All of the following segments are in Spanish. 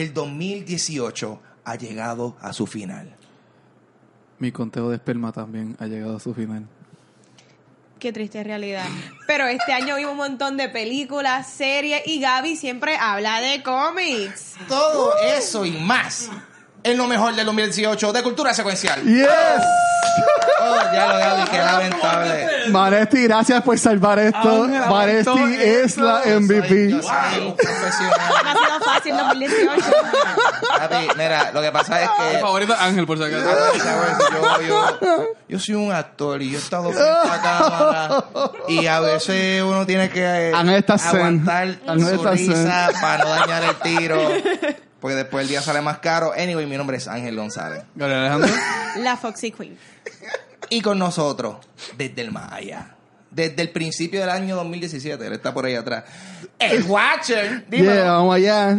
el 2018 ha llegado a su final. Mi conteo de esperma también ha llegado a su final. Qué triste realidad. Pero este año vimos un montón de películas, series y Gaby siempre habla de cómics. Todo eso y más en lo mejor del 2018 de cultura secuencial. Yes. Oh, ya lo Gaby, qué lamentable. Vanesti, gracias por salvar esto. Vanesti esto es la Soy- MVP. yo soy un profesional. No ha sido fácil 2018. Papi, mira, lo que pasa es Mi que favorito es Ángel, por si acaso. yo, yo, yo soy un actor y yo he estado frente a cámara y a veces uno tiene que eh, aguantar su risa para no dañar el tiro. Porque después el día sale más caro. Anyway, mi nombre es Ángel González. Gabriel Alejandro. La Foxy Queen. Y con nosotros, desde el Maya, desde el principio del año 2017, él está por ahí atrás. El Watcher. Dímelo. Yeah, vamos allá.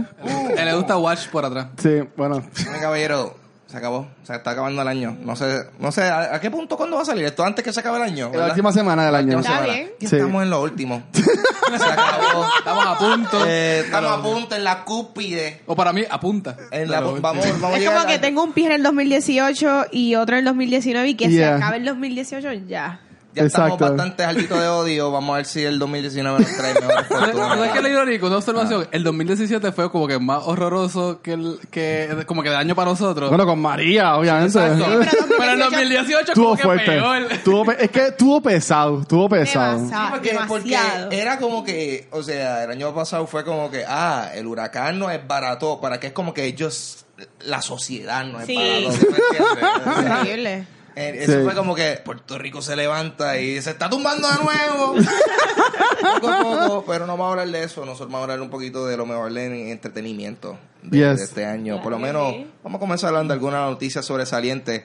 Él le gusta Watch por atrás. Sí, bueno. Mi caballero, se acabó. Se está acabando el año. No sé, no sé, ¿a, a qué punto cuándo va a salir? Esto antes que se acabe el año. La ¿verdad? última semana del año. Está semana. bien. Y Sí. estamos en lo último. se acabó. Estamos a punto. Eh, estamos a punto en la cúspide. O para mí, apunta. En la, vamos, vamos Es llegar como que tengo un pie en el 2018 y otro en el 2019 y que se acabe el 2018 ya. Ya estamos Exacto. bastante altitos de odio. Vamos a ver si el 2019 nos trae mejores ¿Sabes qué es lo irónico? Una observación. El 2017 fue como que más horroroso que el que como que de año para nosotros. Bueno, con María, obviamente. Exacto. pero Pero el 2018 Estuvo como que fuerte. peor. Tuvo pe- es que estuvo pesado, estuvo pesado. Demasiado. Sí, porque, porque demasiado. era como que, o sea, el año pasado fue como que, ah, el huracán no es barato, para que es como que ellos, la sociedad no es Sí. barato. Increíble. Eh, Eso Sí. fue como que Puerto Rico se levanta y se está tumbando de nuevo. poco a poco, pero no vamos a hablar de eso. Nosotros vamos a hablar un poquito de lo mejor en entretenimiento de, Yes. de este año. Por lo menos, vamos a comenzar hablando de algunas noticias sobresalientes.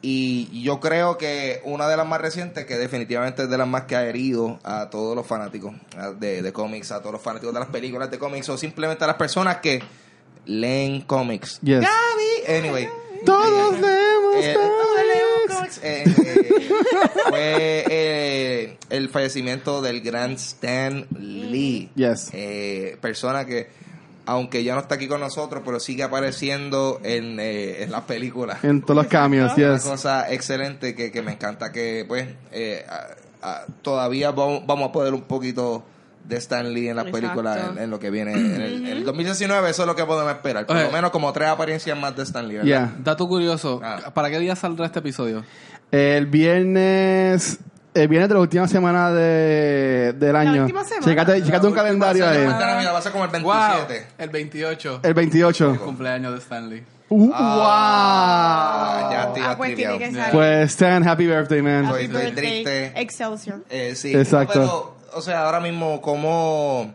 Y yo creo que una de las más recientes, que definitivamente es de las más que ha herido a todos los fanáticos de, de cómics, a todos los fanáticos de las películas de cómics, o simplemente a las personas que leen cómics. Yes. Gaby, anyway. Todos leemos Eh, todos Eh, eh, fue eh, el fallecimiento del gran Stan Lee. Yes. Eh, persona que, aunque ya no está aquí con nosotros, pero sigue apareciendo en, eh, en las películas. En todos los cambios, Una cosa excelente que, que me encanta que, pues, eh, a- a- todavía vamos, vamos a poder un poquito de Stan Lee en las Exacto. películas en, en lo que viene. En el, en el 2019 eso es lo que podemos esperar. Por Oye. lo menos como tres apariencias más de Stan Lee. ¿verdad? Yeah. Dato curioso. Ah. ¿Para qué día saldrá este episodio? El viernes. El viernes de la última semana de, del año. última semana. Chécate, chécate un La última calendario ahí. va a ser como el 27. Wow. El 28. El 28. Cumpleaños de Stanley. Uh, Ah, ya wow. te Ah, pues tiene que salir. Pues Stan, happy birthday, man. Happy soy birthday, triste. Excelsior. Eh, sí, Exacto. pero, o sea, ahora mismo, como.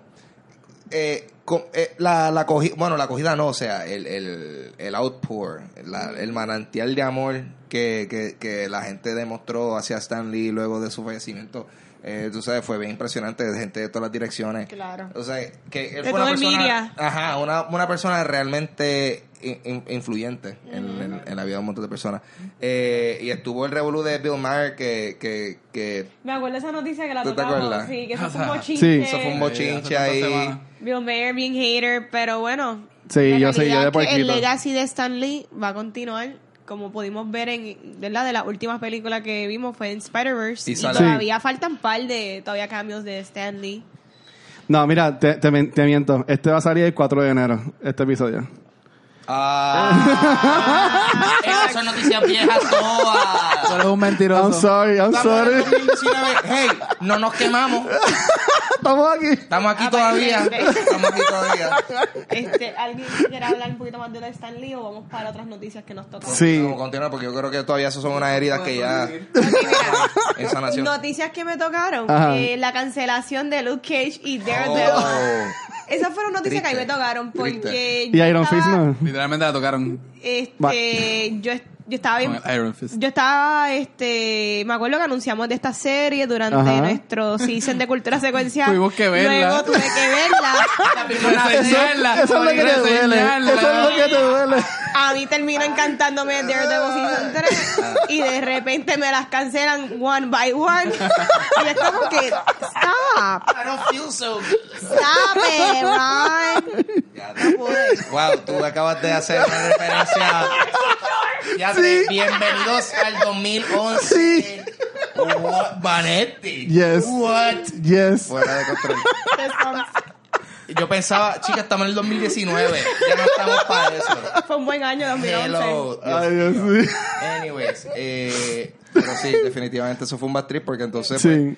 Eh, eh, la, la cogida, bueno, la acogida no, o sea, el, el, el outpour, la- el manantial de amor que, que, que la gente demostró hacia Stan Lee luego de su fallecimiento. Eh, tú sabes, fue bien impresionante de gente de todas las direcciones. Claro. O sea, que él De fue una persona, ajá, una, una persona realmente in- in- influyente en, en- en la vida de un montón de personas. Eh, y estuvo el revolú de Bill Maher que, que, que Me acuerdo de esa noticia que la ¿Tú te tocamos. acuerdas? Sí, que eso fue un Sí, bochinche. eso fue un bochinche ahí. Bill Mayer bien hater, pero bueno. Sí, la yo sé, yo de que El legacy de Stan Lee va a continuar. Como pudimos ver en ¿verdad? de las últimas películas que vimos fue en Spider-Verse. Y todavía faltan par de todavía cambios de Stan Lee. No, mira, te, te miento. Este va a salir el 4 de enero, este episodio. Ah, esas son noticias viejas Tú todas. eres un I'm mentiroso. sorry, I'm Estamos en sorry. el 2019. Hey, no nos quemamos. Estamos aquí. Estamos aquí todavía. Aparentemente. Estamos aquí todavía. Este, ¿Alguien quiere hablar un poquito más de Stan Lee o vamos para otras noticias que nos tocan? Sí. Vamos a continuar porque yo creo que todavía esas son unas heridas que ya en sanación. Noticias que me tocaron. Ajá. eh, la cancelación de Luke Cage y Daredevil. Oh. Esas fueron noticias que a mí me tocaron porque Triste. Y yo Iron estaba- Fist no. Literalmente la tocaron Este, yo, yo estaba bien. Iron Fist. Yo estaba, este, me acuerdo que anunciamos de esta serie durante Ajá. nuestro season de cultura secuencial. Tuvimos que verla. Luego tuve que verla. Reseñarla. Eso es lo que te duele. Eso es lo que te duele. A mí terminó encantándome Daredevil Season 3 y de repente me las cancelan one by one. Y es como que, stop, I don't feel so good. stop it, Ron. Ya, No pude. Wow, tú acabas de hacer una referencia. Ya, bienvenidos al 2011. Sí. What? Vanetti. Yes. What? Yes. Fuera de control. Yo pensaba, chica, estamos en el 2019. Ya no estamos para eso. Fue un buen año 2011. Hello. Ay, Dios mío. Anyways, eh, pero sí, definitivamente eso fue un bad trip porque entonces, Sí.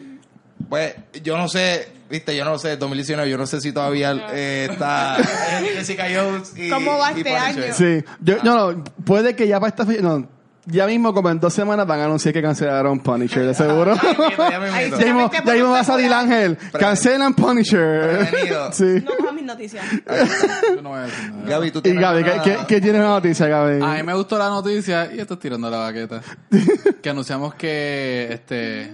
pues, pues, yo no sé, viste, yo no sé, 2019, yo no sé si todavía eh, está Jessica Jones y ¿Cómo va y este Punisher. año? Sí. Yo, no, no, puede que ya para esta fecha, no, ya mismo como en dos semanas van a anunciar que cancelaron Punisher, de seguro. Ya mismo, ya mismo va a salir. Ángel. Cancelan Punisher. Prevenido. Sí. No cojas mis noticias. Yo no voy a decir nada. Gaby, tú Y tienes Gaby, ¿qué, alguna- qué, qué tienes una noticia, Gaby? A mí me gustó la noticia y esto es tirando la baqueta. que anunciamos que este.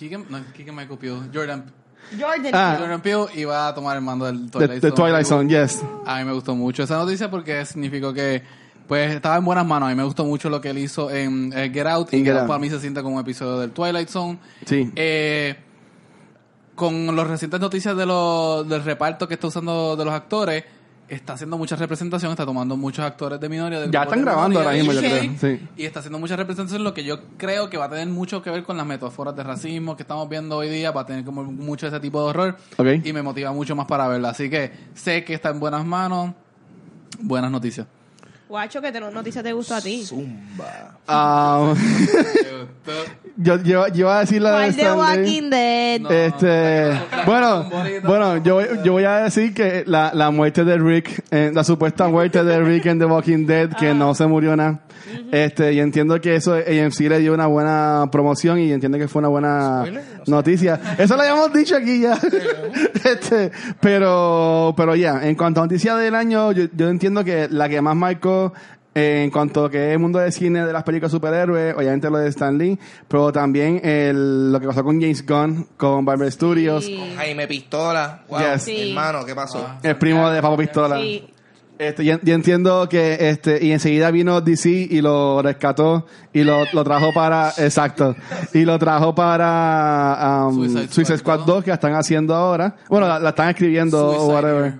Keegan, no, Keegan Michael Peele, Jordan, Jordan. Ah. Jordan Peele iba a tomar el mando del De, Twilight de Zone. Twilight Zone, yes. A mí me gustó mucho esa noticia porque significó que pues estaba en buenas manos. A mí me gustó mucho lo que él hizo en eh, Get Out. Y Get Out para mí se siente como un episodio del Twilight Zone. Sí. Eh, con las recientes noticias de los, del reparto que está usando de los actores, está haciendo mucha representación, está tomando muchos actores de minoría. del Ya están grabando ahora mismo, yo creo, sí. Y está haciendo mucha representación, lo que yo creo que va a tener mucho que ver con las metáforas de racismo que estamos viendo hoy día, va a tener como mucho ese tipo de horror. Y me motiva mucho más para verla. Así que sé que está en buenas manos. Buenas noticias. Guacho, ¿qué te- noticia te gustó a ti? Zumba. Ah, yo, yo, yo iba a decir la de ¿Cuál de Stanley. Walking Dead? No. Este, bueno, bueno, yo, yo voy a decir que la, la muerte de Rick, eh, la supuesta muerte de Rick en The Walking Dead, que no se murió nada. Este, y entiendo que eso AMC le dio una buena promoción y entiendo que fue una buena Spoiler, noticia. Eso lo habíamos dicho aquí ya. este, pero, pero ya, en cuanto a noticias del año, yo, yo entiendo que la que más marcó eh, en cuanto a que es el mundo de cine de las películas superhéroes, obviamente lo de Stan Lee, pero también el, lo que pasó con James Gunn, con Barber Studios, Sí. Jaime Pistola. Wow, Yes. Sí. hermano, ¿qué pasó? Ah. el primo de Papo Pistola. Sí. Este, yo, yo entiendo que este y enseguida vino DC y lo rescató y lo, lo trajo para exacto y lo trajo para um, Suicide Suicide, Squad Squad 2 que la están haciendo ahora bueno la, la están escribiendo o Suicide whatever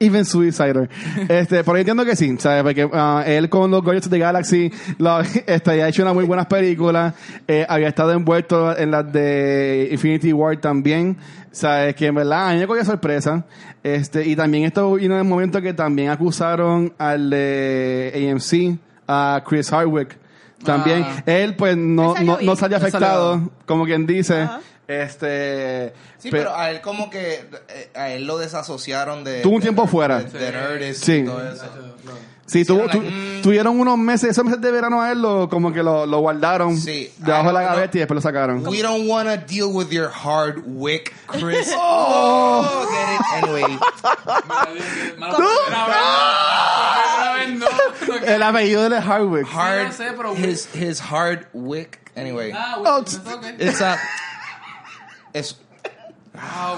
Even Suicider. Este, pero yo entiendo que sí, ¿sabes? Porque ah, él con los Guardians of the Galaxy lo, este, ya ha hecho unas muy buenas películas. Eh, había estado envuelto en las de Infinity War también. ¿Sabes? Que en verdad a mí me cogió sorpresa. Este, y también esto vino en el momento que también acusaron al de AMC, a Chris Hardwick. También, Ah. él pues no, salió no, no salió salió afectado, bien. como quien dice. Ajá. Este, Sí, pe- pero a él como que eh, a él lo desasociaron de Tuvo un de- tiempo de- fuera. de, de Nerdist Sí. y todo eso. Sí, tuvo- tu- like, mm. tuvieron unos meses, esos meses de verano a él lo, como que lo, lo guardaron Sí. debajo de la Ah, no, gaveta y después lo sacaron. We don't wanna deal with your hard wick, Chris. oh, get it anyway. El apellido de Hardwick. Hard, no sé, pero- his his hard wick. Anyway, Ah, Oh, it's a es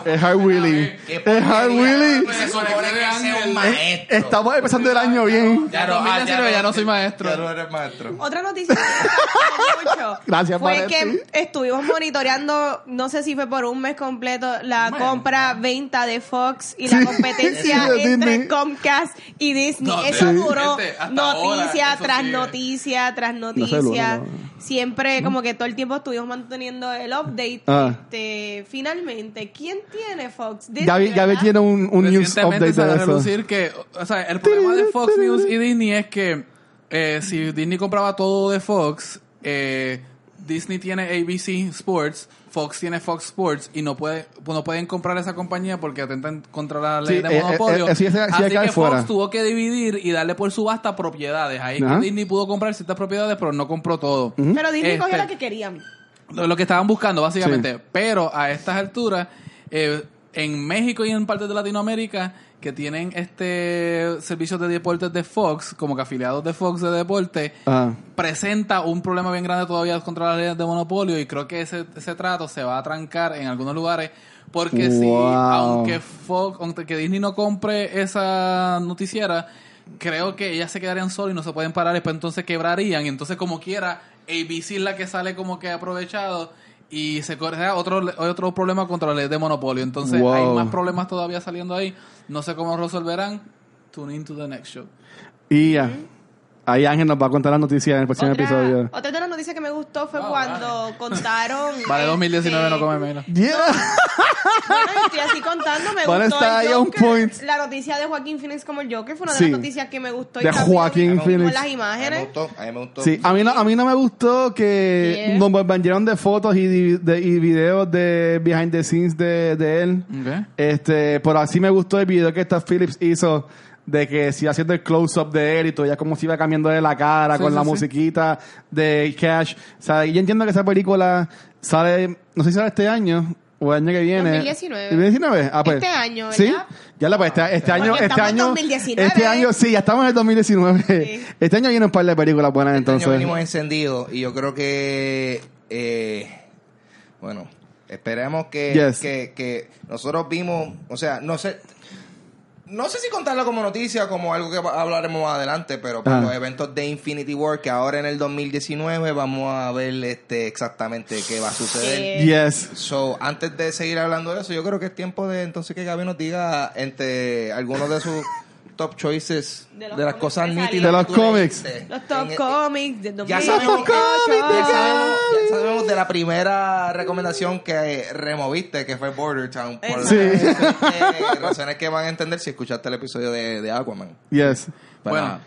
Es Hard Willy. Es Hard Willy. Se supone que sea un maestro. Estamos empezando el año bien. Ya no, ah, 2019 ya no soy maestro. Ya no eres maestro. Otra noticia que me mucho Gracias, fue que estuvimos monitoreando, no sé si fue por un mes completo, la Bueno. compra-venta de Fox y la Sí. competencia Sí, entre Disney. Comcast y Disney. No, eso sí. duró hasta noticia tras sigue. noticia tras sé, noticia. Siempre, como que todo el tiempo estuvimos manteniendo el update. Ah. Este, finalmente, ¿quién tiene Fox? Disney, Gaby, Gaby ¿verdad? tiene un, un news update sale de eso. relucir que, o sea, el problema de Fox News y Disney es que eh, si Disney compraba todo de Fox, eh, Disney tiene ABC Sports, Fox tiene Fox Sports y no puede no pueden comprar esa compañía porque atentan contra la ley Sí, de eh, eh, monopolio. eh, sí, ese- sí, Así que fuera. Fox tuvo que dividir y darle por subasta propiedades. Ahí que Disney pudo comprar ciertas propiedades, pero no compró todo. Pero Disney cogió Este, la que querían. Lo, que estaban buscando, básicamente. Pero a estas alturas, eh, en México y en partes de Latinoamérica, que tienen este servicios de deportes de Fox, como que afiliados de Fox de deporte, presenta un problema bien grande todavía contra las leyes de monopolio y creo que ese, ese trato se va a trancar en algunos lugares porque si aunque Fox aunque que Disney no compre esa noticiera creo que ellas se quedarían solas y no se pueden parar después entonces quebrarían. Y entonces como quiera ABC es la que sale como que aprovechado y se crea otro, otro problema contra la ley de monopolio. Entonces Wow. hay más problemas todavía saliendo ahí. No sé cómo resolverán. Tune in to the next show. Y ya. Ahí Ángel nos va a contar las noticias en el próximo Otra, episodio. otra de las noticias que me gustó fue cuando contaron. Vale, este, 2019 no come menos. Yeah. Bueno, y estoy así contando, me Vale, gustó está el Joker. point. La noticia de Joaquín Phoenix como el Joker fue una de Sí. las noticias que me gustó. y De también Joaquín con Phoenix. las A mí me imágenes. gustó, a mí me gustó. Sí, a mí, no, a mí no me gustó que Yeah. nos bombardearon de fotos y, de, y videos de behind the scenes de, de él. Este, pero así me gustó el video que esta Phillips hizo de que si haciendo el close-up de él y todo, ya como si iba cambiando de la cara Sí, con sí, la sí. musiquita de Cash. O sea, yo entiendo que esa película sale, no sé si sale este año o el año que viene. 2019. 2019? Ah, pues. Este año, Sí. ¿verdad? Ya la pues, este, este año, Porque este en año, 2019. este año, sí, ya estamos en el 2019. Sí. Este año viene un par de películas buenas Este año entonces. venimos encendidos y yo creo que, eh, bueno, esperemos que, Yes. que, que nosotros vimos, o sea, no sé, no sé si contarlo como noticia como algo que va- hablaremos más adelante, pero por Ajá. los eventos de Infinity War que ahora en el 2019 vamos a ver este exactamente qué va a suceder. Yes. So, antes de seguir hablando de eso, yo creo que es tiempo de entonces que Gaby nos diga entre algunos de sus top choices De las cómics cosas nítidas. De los cómics. Los top En- comics de ya 2018. sabemos, cómics de ya, sabemos, ya sabemos de la primera recomendación que removiste, que fue Border Town, por Sí. razones, que- razones que van a entender si escuchaste el episodio de, de Aquaman. Yes. Bueno,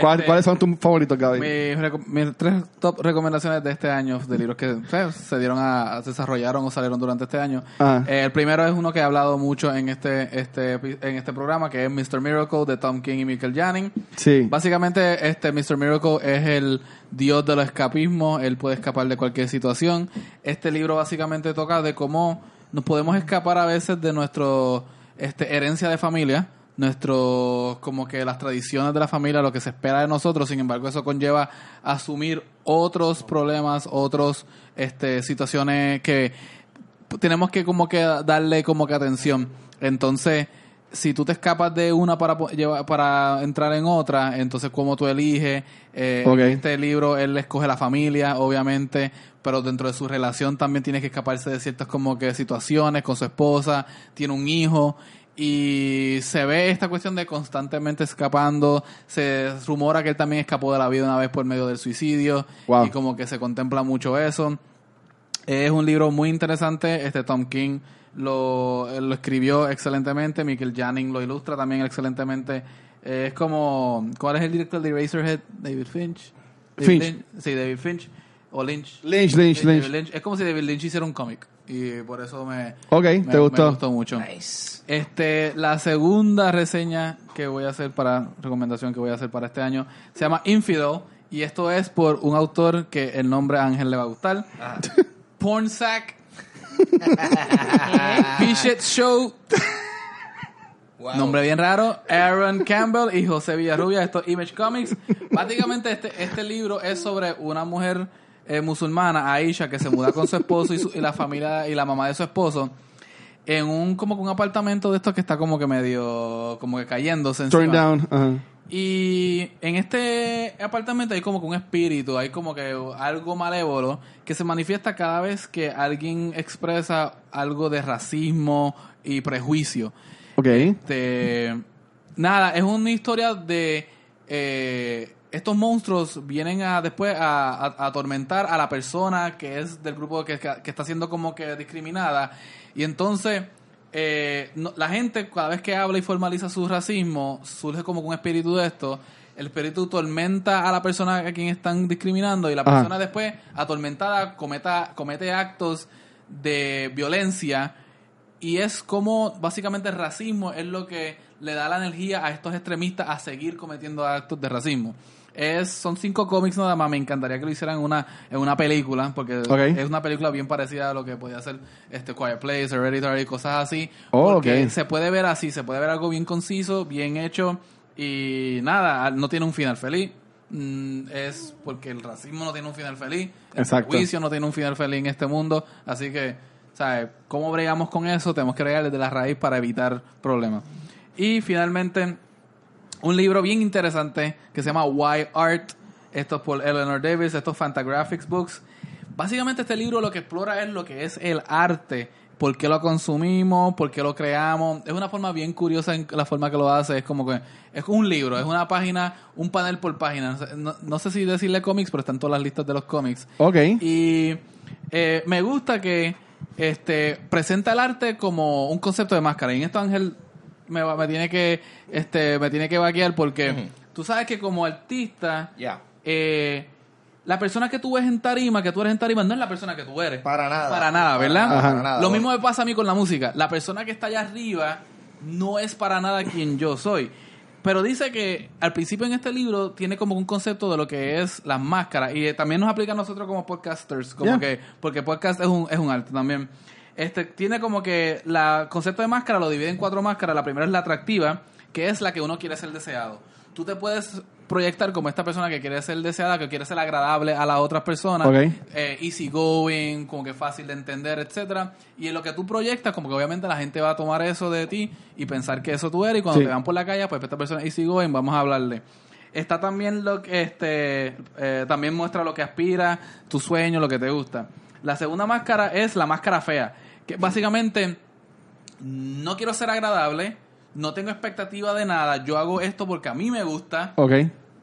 ¿Cuál- este, ¿Cuáles son tus favoritos, Gaby? Mis, mis tres top recomendaciones de este año de libros que se dieron a, se desarrollaron o salieron durante este año. Ah. Eh, el primero es uno que he hablado mucho en este, este, en este programa, que es Mr. Miracle de Tom King y Michael Janning. Sí. Básicamente, este Mr. Miracle es el dios de los escapismos, él puede escapar de cualquier situación. Este libro básicamente toca de cómo nos podemos escapar a veces de nuestro este, herencia de familia, nuestro como que las tradiciones de la familia, lo que se espera de nosotros, sin embargo eso conlleva asumir otros problemas, otros este situaciones que tenemos que como que darle como que atención. Entonces, si tú te escapas de una para para entrar en otra, entonces cómo tú eliges. Eh. En este libro él escoge la familia, obviamente, pero dentro de su relación también tiene que escaparse de ciertas como que situaciones con su esposa, tiene un hijo y se ve esta cuestión de constantemente escapando, se rumora que él también escapó de la vida una vez por medio del suicidio Wow. y como que se contempla mucho eso. Es un libro muy interesante. Este Tom King lo, lo escribió excelentemente. Michael Janning lo ilustra también excelentemente. Es como. ¿Cuál es el director de Eraserhead? David Finch. David Finch. Lynch. Sí, David Finch. O Lynch. Lynch, Lynch, Eh, Lynch. Es como si David Lynch hiciera un cómic. Y por eso me. Ok, me- ¿te gustó? Me gustó mucho. Nice. Este, la segunda reseña que voy a hacer para, recomendación que voy a hacer para este año, se llama Infidel, y esto es por un autor que el nombre a Ángel le va a gustar. Pornsack. Pichette Show. Wow. Nombre bien raro. Aaron Campbell y José Villarrubia. Esto es Image Comics. Básicamente este, este libro es sobre una mujer eh, musulmana, Aisha, que se muda con su esposo y, su- y la familia y la mamá de su esposo en un como que un apartamento de estos que está como que medio como que cayéndose Turn encima. down. Y en este apartamento hay como que un espíritu, hay como que algo malévolo que se manifiesta cada vez que alguien expresa algo de racismo y prejuicio. Ok. Este, nada, es una historia de eh, estos monstruos vienen a después a, a- a atormentar a la persona que es del grupo que, que está siendo como que discriminada y entonces eh, no- la gente cada vez que habla y formaliza su racismo surge como un espíritu de esto el espíritu tormenta a la persona a quien están discriminando y la Ajá. persona después atormentada cometa, comete actos de violencia y es como básicamente el racismo es lo que le da la energía a estos extremistas a seguir cometiendo actos de racismo. Es, son cinco cómics nada más, me encantaría que lo hicieran en una, en una película, porque es una película bien parecida a lo que podía hacer este Quiet Place, Hereditary, cosas así. Oh, porque se puede ver así, se puede ver algo bien conciso, bien hecho, y nada, no tiene un final feliz. Mm, es porque el racismo no tiene un final feliz, el prejuicio no tiene un final feliz en este mundo, así que, ¿sabes? ¿Cómo bregamos con eso? Tenemos que bregar desde la raíz para evitar problemas. Y finalmente, un libro bien interesante que se llama Why Art. Esto es por Eleanor Davis, estos Fantagraphics Books. Básicamente este libro lo que explora es lo que es el arte, por qué lo consumimos, por qué lo creamos. Es una forma bien curiosa en la forma que lo hace. Es como que es un libro, es una página, un panel por página. No, no sé si decirle cómics, pero están todas las listas de los cómics. Ok. Y eh, me gusta que este presenta el arte como un concepto de máscara. Y en esto Ángel me, va- me tiene que este me tiene que vaquear porque tú sabes que como artista Ya. eh, la persona que tú ves en tarima, que tú eres en tarima, no es la persona que tú eres. Para nada. Para nada, ¿verdad? Para nada. Lo mismo me pasa a mí con la música. La persona que está allá arriba no es para nada quien yo soy. Pero dice que al principio en este libro tiene como un concepto de lo que es las máscaras. Y eh, también nos aplica a nosotros como podcasters. Como Yeah. que, porque podcast es un, es un arte también. Este, tiene como que la concepto de máscara lo divide en cuatro máscaras. La primera es la atractiva, que es la que uno quiere ser deseado. Tú te puedes proyectar como esta persona que quiere ser deseada, que quiere ser agradable a las otras personas Ok. eh, easy going, como que fácil de entender, etcétera. Y en lo que tú proyectas, como que obviamente la gente va a tomar eso de ti y pensar que eso tú eres. Y cuando Sí. te van por la calle, pues esta persona es easy going, vamos a hablarle. Está también lo que este eh, también muestra lo que aspira, tu sueño, lo que te gusta. La segunda máscara es la máscara fea, que básicamente no quiero ser agradable, no tengo expectativa de nada, yo hago esto porque a mí me gusta Ok.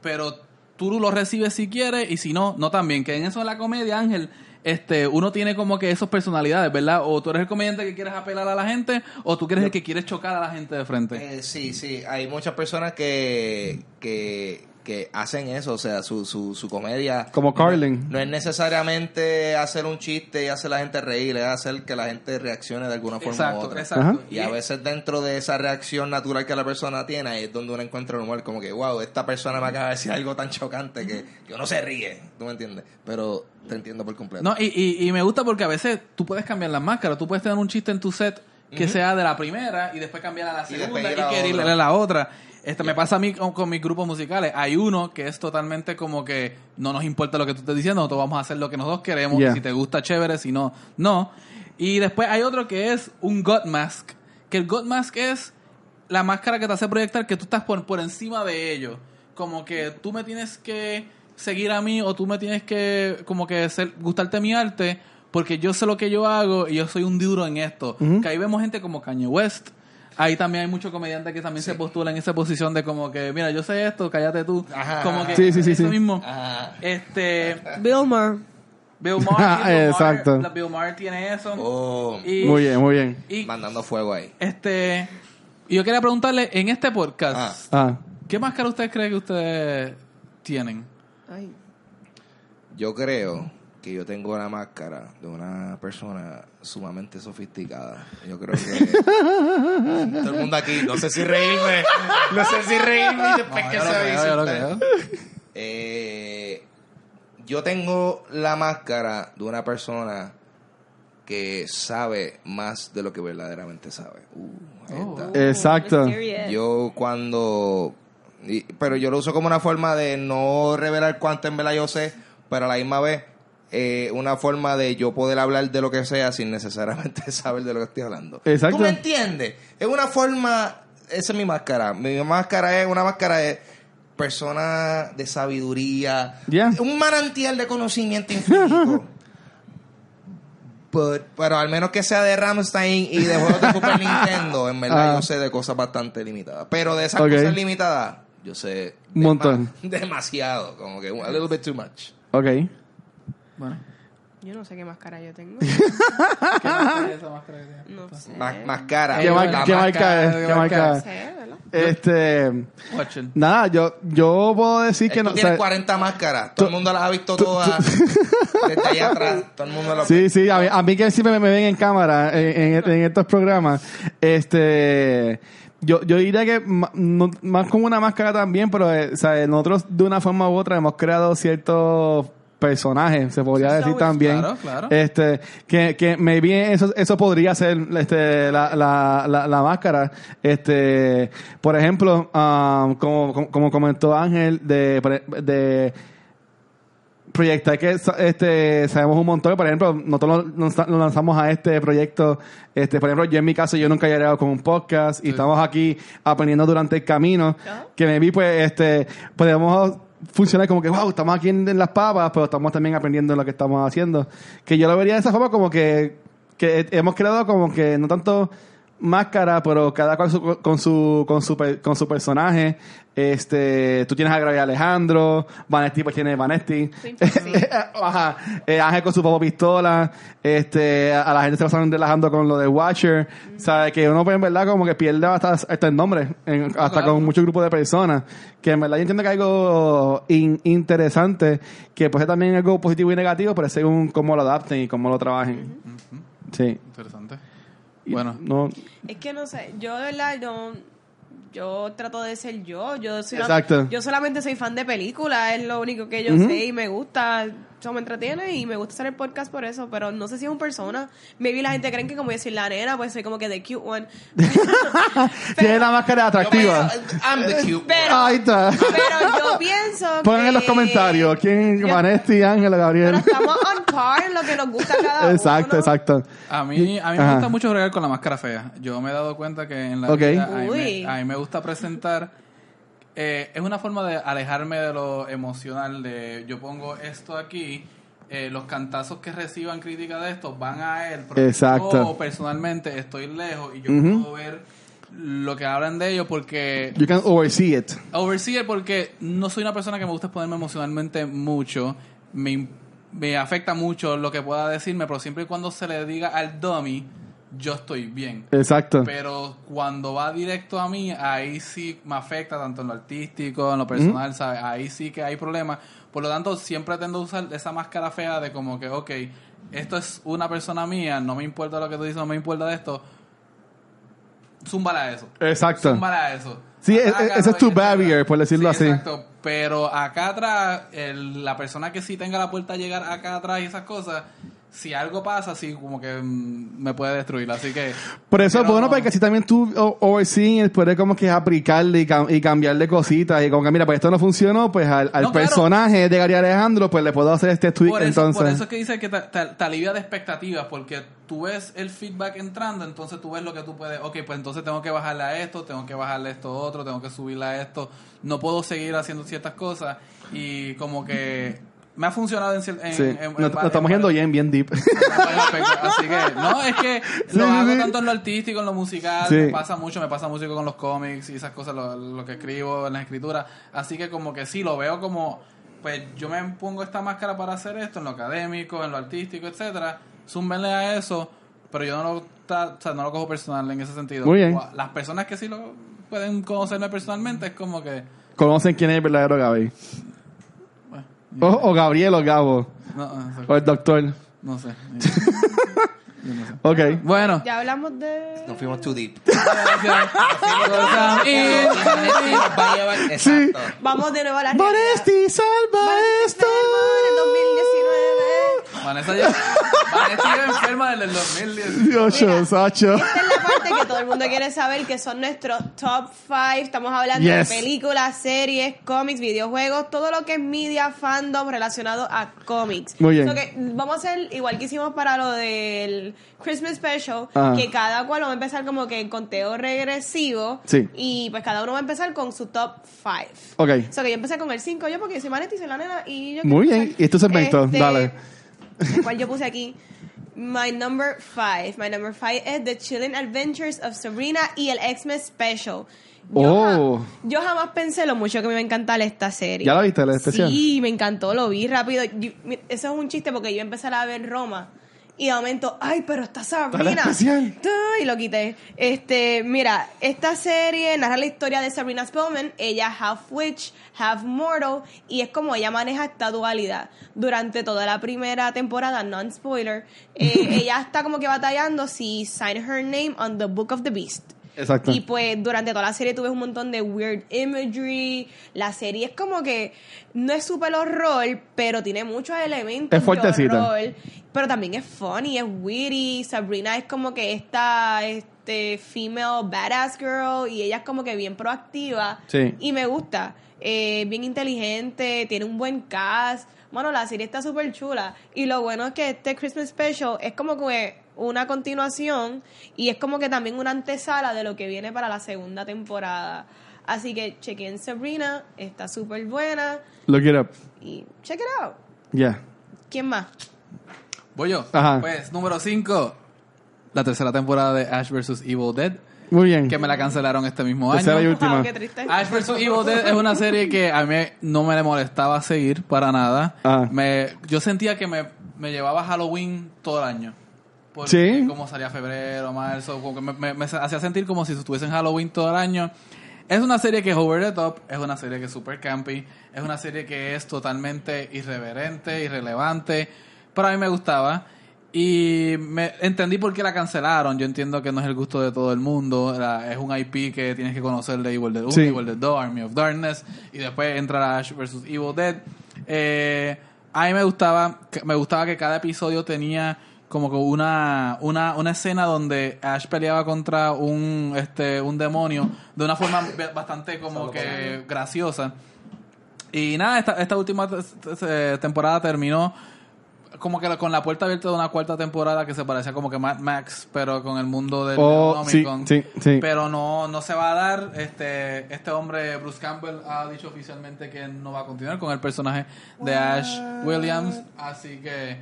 pero tú lo recibes si quieres y si no, no también. Que en eso de la comedia, Ángel, este, uno tiene como que esas personalidades, ¿verdad? O tú eres el comediante que quieres apelar a la gente, o tú eres el que quieres chocar a la gente de frente. Eh, sí, sí, hay muchas personas que, que, que hacen eso, o sea, su, su, su comedia. Como Carlin. No es necesariamente hacer un chiste y hacer la gente reír, es hacer que la gente reaccione de alguna forma u Exacto, otra. exacto. Y a veces dentro de esa reacción natural que la persona tiene, ahí es donde uno encuentra el humor, como que, wow, esta persona me acaba de decir algo tan chocante que, que uno se ríe, ¿tú me entiendes? Pero te entiendo por completo. No, y, y, y me gusta porque a veces tú puedes cambiar las máscaras. Tú puedes tener un chiste en tu set que sea de la primera y después cambiar a la Y segunda y, a la otra. Este, Me pasa a mí con, con mis grupos musicales. Hay uno que es totalmente como que no nos importa lo que tú estés diciendo, nosotros vamos a hacer lo que nosotros queremos. Yeah. Si te gusta, chévere, si no, no. Y después hay otro que es un God Mask. Que el God Mask es la máscara que te hace proyectar que tú estás por, por encima de ellos. Como que tú me tienes que seguir a mí o tú me tienes que como que ser, gustarte mi arte porque yo sé lo que yo hago y yo soy un duro en esto. Que ahí vemos gente como Kanye West. Ahí también hay muchos comediantes que también se postulan en esa posición de como que, mira, yo sé esto, cállate tú. Ajá. Como que Sí, sí, sí, eso sí. mismo. Ajá. Este, Bill Maher. Bill Maher, Bill Maher- Exacto. la Bill Maher tiene eso. Oh, Y- Muy bien, muy bien. y mandando fuego ahí. este, y yo quería preguntarle, en este podcast, Ah. ¿qué máscara ustedes creen que ustedes tienen? Ay. Yo creo que yo tengo la máscara de una persona sumamente sofisticada. Yo creo que todo el mundo aquí, no sé si reírme, no sé si reírme después que yo se. Eh, yo tengo la máscara de una persona que sabe más de lo que verdaderamente sabe. Uh, ahí Oh. está. Exacto. Yo cuando... y- pero yo lo uso como una forma de no revelar cuánto en verdad yo sé, pero a la misma vez eh, una forma de yo poder hablar de lo que sea sin necesariamente saber de lo que estoy hablando. Exacto. ¿Tú me entiendes? Es una forma... Esa es mi máscara. Mi máscara es una máscara de persona de sabiduría. Ya. Un manantial de conocimiento infinito. But- pero al menos que sea de Ramstein y de juegos de Super Nintendo, en verdad Ah. yo sé de cosas bastante limitadas. Pero de esas cosas limitadas, yo sé Un montón. dema- demasiado, como que a little bit too much. Ok. Bueno, Yo no sé qué máscara yo tengo. ¿qué máscara es esa máscara que tiene? No sé. Más, más cara. ¿Qué, mar- La qué máscara- marca es? ¿qué ¿Qué marca marca No es? sé, ¿verdad? Este. Watching. Nada, yo, yo puedo decir que no. o tienes sea, 40 máscaras. Todo el mundo las ha visto todas. Desde allá atrás. Todo el mundo las Sí, sí, a mí, a mí que siempre me, me ven en cámara en, en- en estos programas, este, yo, yo diría que ma- no- más como una máscara también, pero eh, o sea, nosotros de una forma u otra hemos creado ciertos personajes, se podría Sí, decir también. Claro, claro. Este, que, que maybe eso, eso podría ser este, la, la, la, la máscara. Este, por ejemplo, um, como, como, como comentó Ángel, de, de proyectar que este sabemos un montón por ejemplo nosotros nos- lanzamos a este proyecto este por ejemplo yo en mi caso yo nunca he llegado con un podcast y estamos aquí aprendiendo durante el camino Ajá. que me vi pues este podemos funcionar como que, wow, estamos aquí en, en las papas, pero estamos también aprendiendo lo que estamos haciendo. Que yo lo vería de esa forma como que, que hemos creado como que no tanto máscara, pero cada cual su- con su con su con su personaje. Este, tú tienes a Gabriel Alejandro, Vanetti pues tiene Vanetti. Sí, sí. Ajá. Eh, Ángel con su popo pistola, este, a, la gente se la están relajando con lo de Watcher, sabe que uno pues en verdad como que pierde hasta, hasta el nombre, en- hasta claro. con muchos grupos de personas, que en verdad yo entiendo que hay algo in- interesante, que puede ser también algo positivo y negativo, pero según cómo lo adapten y cómo lo trabajen. Sí. Interesante. Bueno, no, Es que no sé, yo de verdad no. Yo trato de ser yo. Yo, soy una- Exacto. yo solamente soy fan de películas, es lo único que yo Ujú. sé y me gusta. Eso me entretiene y me gusta hacer el podcast por eso. Pero no sé si es un persona. Maybe la gente cree que como yo soy la nena, pues soy como que the cute one. tiene la máscara atractiva. I'm the cute one. Pero, Ahí está. pero yo pienso Pongan que- en los comentarios quién, Yo- Vanetti, Ángel, Pero Gabriel. estamos on par en lo que nos gusta cada uno. Exacto, exacto. a mí, a mí me gusta mucho bregar con la máscara fea. Yo me he dado cuenta que en la Ok. vida a mí, me, a mí me gusta presentar. eh, es una forma de alejarme de lo emocional. De yo pongo esto aquí. eh, los cantazos que reciban crítica de esto van a él. pero Exacto. Yo personalmente estoy lejos y yo Ujú. puedo ver lo que hablan de ellos porque You can oversee it. Overseer porque no soy una persona que me gusta exponerme emocionalmente mucho. Me, me afecta mucho lo que pueda decirme, pero siempre y cuando se le diga al dummy, yo estoy bien. Exacto. Pero cuando va directo a mí, ahí sí me afecta, tanto en lo artístico, en lo personal, ¿sabes? Ahí sí que hay problemas. Por lo tanto, siempre tendo a usar esa máscara fea de como que, ok, esto es una persona mía, no me importa lo que tú dices, no me importa de esto. Zúmbala eso. Exacto. Zúmbala eso. Sí, e- e- ese es tu barrier, por decirlo así. Exacto. Pero acá atrás, el- la persona que sí tenga la puerta a llegar acá atrás y esas cosas, si algo pasa, sí, como que mm, me puede destruir. Así que. Por eso pero bueno, no. porque así también tú o- overseeing puedes como que aplicarle y, cam- y cambiarle cositas. Y como que, mira, pues esto no funcionó, pues al, al No, claro. personaje de Gary Alejandro, pues le puedo hacer este tweak Por eso, entonces. por eso es que dice que te, te- te alivia de expectativas, porque tú ves el feedback entrando, entonces tú ves lo que tú puedes, ok, pues entonces tengo que bajarle a esto, tengo que bajarle esto otro, tengo que subirle a esto, no puedo seguir haciendo ciertas cosas y como que me ha funcionado en, en, sí. en- varios- estamos yendo bien, bien deep. Así que, no, es que Sí, lo sí, hago tanto en lo artístico, en lo musical, Sí. me pasa mucho, me pasa mucho con los cómics y esas cosas, lo, lo que escribo en la escritura. Así que como que sí, lo veo como, pues yo me pongo esta máscara para hacer esto, en lo académico, en lo artístico, etcétera Zúmbenle a eso, pero yo no lo, o sea, no lo cojo personal en ese sentido. Muy bien. Las personas que sí lo pueden conocerme personalmente es como que... Conocen quién es el verdadero Gaby. O, o Gabriel o Gabo. no, no sé. O el doctor. No sé. Yo no sé. Ok. Bueno. Ya hablamos de. Nos fuimos too deep. Vamos de nuevo a la. Vanesti, salva esto. En el 2019. Vanessa ya. Vanessa lleva enferma desde el 2010. Dios, Sacho. Esta es la parte que todo el mundo quiere saber, que son nuestros top 5. Estamos hablando Yes. de películas, series, cómics, videojuegos, todo lo que es media, fandom relacionado a cómics. Muy bien. So que vamos a hacer igual que hicimos para lo del Christmas Special, Ajá. que cada cual va a empezar como que en conteo regresivo. Sí. Y pues cada uno va a empezar con su top 5. Ok. So que yo empecé con el 5 yo porque soy Manetti, soy la nena y yo Muy bien. empezar. Y este segmento, dale. El cual yo puse aquí. My number 5. My number 5 es The Chilling Adventures of Sabrina y el Xmas Special. Yo, Oh. ja- yo jamás pensé lo mucho que me iba a encantar esta serie. ¿Ya la viste, la especial? Sí, me encantó, lo vi rápido. Yo- eso es un chiste porque yo empecé a ver Roma. Y de momento, ay, pero está Sabrina. Está la especial. Y lo quité. Este, mira, esta serie narra la historia de Sabrina Spellman. Ella half witch, half mortal. Y es como ella maneja esta dualidad. Durante toda la primera temporada, non-spoiler, eh, ella está como que batallando si sign her name on the Book of the Beast. Exacto. Y pues durante toda la serie tuve un montón de weird imagery. La serie es como que no es super horror, pero tiene muchos elementos Es fuertecita. de horror. Pero también es funny, es witty. Sabrina es como que esta este female badass girl y ella es como que bien proactiva. Sí. Y me gusta. Eh, bien inteligente, tiene un buen cast. Bueno, la serie está súper chula. Y lo bueno es que este Christmas Special es como que una continuación y es como que también una antesala de lo que viene para la segunda temporada. Así que chequen Sabrina, está súper buena. Look it up. Y check it out. Yeah. ¿Quién más? Voy yo. Ajá. Pues, número 5. La tercera temporada de Ash vs. Evil Dead. Muy bien. Que me la cancelaron este mismo Tercera y año. última. Wow, qué triste. Ash vs. Evil Dead es una serie que a mí no me le molestaba seguir para nada. Ah. Me, yo sentía que me, me llevaba Halloween todo el año. Porque Sí. como salía febrero, marzo, como que me, me- me hacía sentir como si estuviese en Halloween todo el año. Es una serie que es over the top, es una serie que es super campy, es una serie que es totalmente irreverente, irrelevante, pero a mí me gustaba. Y me entendí por qué la cancelaron. Yo entiendo que no es el gusto de todo el mundo. La- es un IP que tienes que conocer de Evil Dead 1, Sí. Evil Dead 2, Army of Darkness. Y después entra Ash vs. Evil Dead. Eh, a mí me gustaba, me gustaba que cada episodio tenía como que una, una, una escena donde Ash peleaba contra un, este, un demonio de una forma bastante como que graciosa. Y nada, esta, esta última te- temporada terminó como que con la puerta abierta de una cuarta temporada que se parecía como que Mad Max, pero con el mundo del Oh, sí, Necronomicon. sí, sí. Pero no, no se va a dar. Este, este hombre, Bruce Campbell, ha dicho oficialmente que no va a continuar con el personaje de Ash Williams. Así que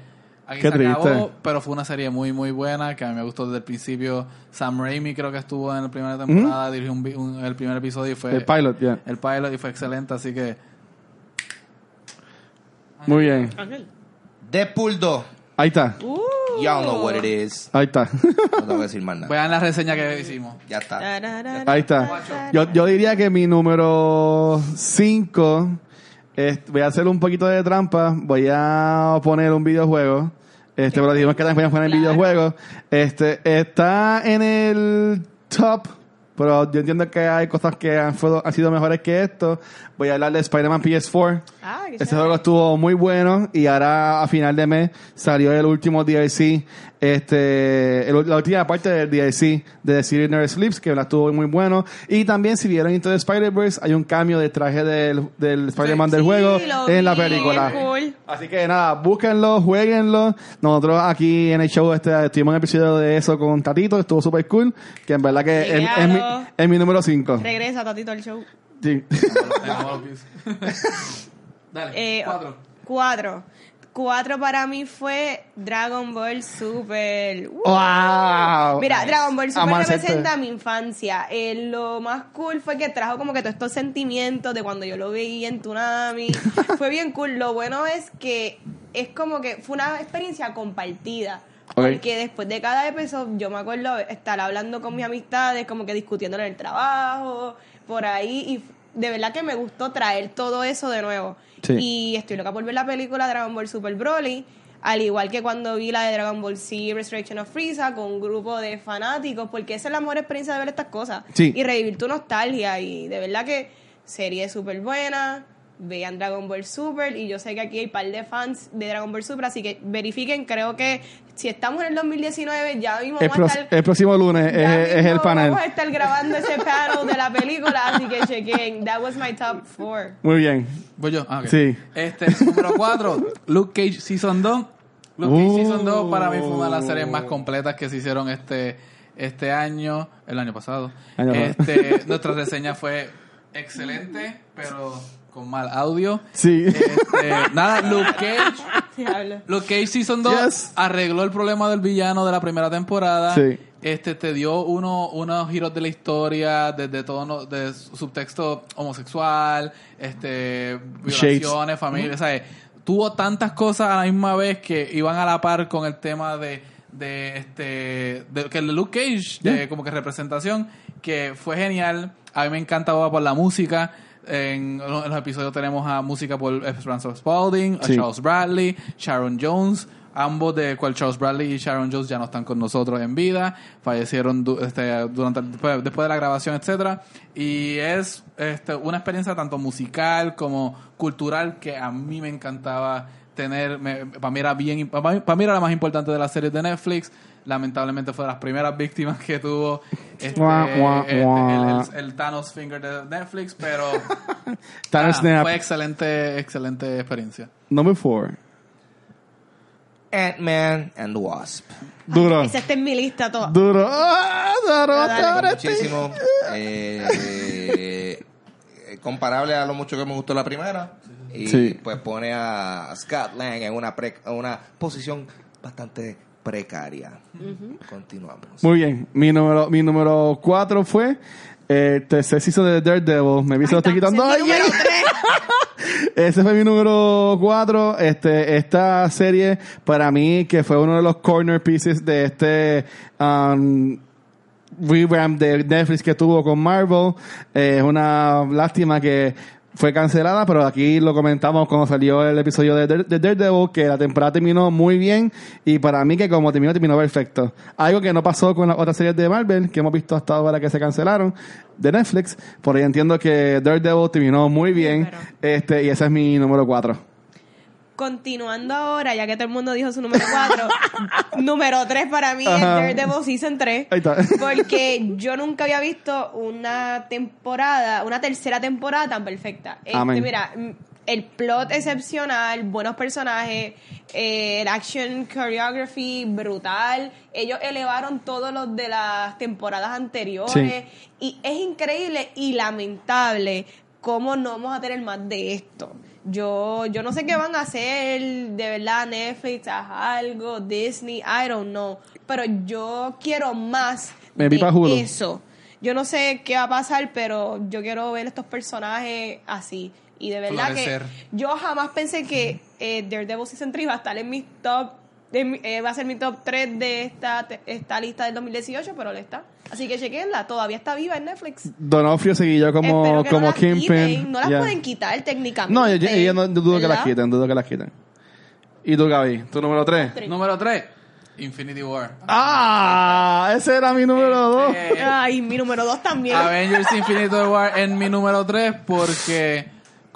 aquí Qué se acabó. triste. Pero fue una serie muy, muy buena que a mí me gustó desde el principio. Sam Raimi creo que estuvo en la primera temporada, dirigió un un- el primer episodio y fue El pilot, yeah. el pilot y fue excelente. Así que Muy bien. Deadpool 2. Ahí está. Uh. Y'all know what it is. Ahí está. No tengo que decir más nada. vean la reseña que hicimos. Ya está. Ahí está. Yo, yo diría que mi número 5, voy a hacer un poquito de trampa, voy a poner un videojuego. Este, pero dijimos que también voy a poner Claro. videojuego. Este, está en el top, pero yo entiendo que hay cosas que han, sido mejores que esto. Voy a hablar de Spider-Man PS4. Ah, Este chévere. juego estuvo muy bueno y ahora a final de mes salió el último DLC, este, el- la última parte del DLC de The City Never Sleeps, que la estuvo muy bueno. Y también si vieron Into the Spider-Verse, hay un cambio de traje del, del Spider-Man del juego en la película. cool. Así que nada, búsquenlo, jueguenlo. Nosotros aquí en el show este, estuvimos en un episodio de eso con Tatito, estuvo super cool, que en verdad que es, es mi, Chequealo. es mi número 5. Regresa, Tatito, al show. Sí. Dale, Eh, cuatro. Cuatro. Cuatro para mí fue Dragon Ball Super. ¡Wow! Mira, Dragon Ball Super representa mi infancia. Eh, lo más cool fue que trajo como que todos estos sentimientos de cuando yo lo veía en Tsunami. fue bien cool. Lo bueno es que es como que fue una experiencia compartida. Porque después de cada episodio, yo me acuerdo estar hablando con mis amistades, como que discutiendo en el trabajo, por ahí. De verdad que me gustó traer todo eso de nuevo. Sí. Y estoy loca por ver la película Dragon Ball Super Broly. Al igual que cuando vi la de Dragon Ball Z Resurrection of Frieza con un grupo de fanáticos, porque esa es la mejor experiencia de ver estas cosas. Sí. Y revivir tu nostalgia. Y de verdad que serie súper buena. Vean Dragon Ball Super. Y yo sé que aquí hay un par de fans de Dragon Ball Super, así que verifiquen. Creo que si estamos en el 2019, ya mismo El, vamos a estar. el próximo lunes ya es, el panel. Vamos a estar grabando ese panel de la película, así que chequen. That was my top four. Muy bien. Voy yo. Ah. Sí. Este, número 4, Luke Cage Season 2. Luke Cage Uh. Season 2 para mí fue una de las series más completas que se hicieron este, este año, el año pasado. Año pasado. Este, nuestra reseña fue excelente, pero con mal audio. Sí. Este, nada, Luke Cage. Luke Cage Season 2 Yes. arregló el problema del villano de la primera temporada. Sí. Este te dio uno, unos giros de la historia, desde todo de subtexto homosexual, este violaciones, familia, ¿sabes? Tuvo tantas cosas a la misma vez que iban a la par con el tema de, de este de, que Luke Cage, de como que representación, que fue genial. A mí me encantaba por la música. En, en los episodios tenemos a música por Esperanza Spalding, a. Charles Bradley, Sharon Jones, ambos de cual Charles Bradley y Sharon Jones ya no están con nosotros en vida, fallecieron du- este, durante después, después de la grabación, etcétera, y es este, una experiencia tanto musical como cultural que a mí me encantaba tener, me- para mí era bien, para mí, para mí era la más importante de las series de Netflix. Lamentablemente fue de las primeras víctimas que tuvo este, este, el, el- el Thanos Finger de Netflix, pero Thanos fue excelente, excelente experiencia. Number four. Ant-Man and the Wasp. Duro. Esa está en mi lista toda. Duro. Ah, duro, Muchísimo. Eh, comparable a lo mucho que me gustó la primera. Y Sí. pues pone a Scott Lang en una, pre- una posición bastante precaria. Continuamos. Muy bien. Mi número, mi número cuatro fue eh, tercer season de Daredevil. Me vi se lo estoy quitando. Ese fue mi número cuatro. Este, esta serie, para mí, que fue uno de los corner pieces de este um, revamp de Netflix que tuvo con Marvel. Eh, Es una lástima que fue cancelada, pero aquí lo comentamos cuando salió el episodio de, Dare- de Daredevil, que la temporada terminó muy bien y para mí que como terminó, terminó perfecto. Algo que no pasó con las otras series de Marvel que hemos visto hasta ahora que se cancelaron de Netflix, por ahí entiendo que Daredevil terminó muy bien pero- este y ese es mi número cuatro. Continuando ahora, ya que todo el mundo dijo su número 4, número 3 para mí es Ajá. Daredevil Season 3. Ahí está. Porque yo nunca había visto una temporada, una tercera temporada tan perfecta. Este, mira, mm, el plot excepcional, buenos personajes, eh, el action choreography brutal. Ellos elevaron todos los de las temporadas anteriores. Sí. Y es increíble y lamentable cómo no vamos a tener más de esto. Yo, yo no sé qué van a hacer, de verdad, Netflix, algo, Disney, I don't know. Pero yo quiero más Me de eso. Yo no sé qué va a pasar, pero yo quiero ver estos personajes así. Y de verdad Florecer. que yo jamás pensé que eh, Daredevil Season 3 va a estar en mi top, eh, va a ser mi top 3 de esta, esta lista del 2018, pero le está. Así que chequenla, todavía está viva en Netflix. Donofrio seguí yo como, como no Kingpin. No las Ya. pueden quitar técnicamente. No, yo, yo- yo no dudo que las quiten, dudo que las quiten. ¿Y tú, Gaby? ¿Tu número tres? Tres. Número 3, Infinity War. ¡Ah! Ese era mi número dos. Eh, Ay, mi número 2 también. Avengers Infinity War en mi número 3 porque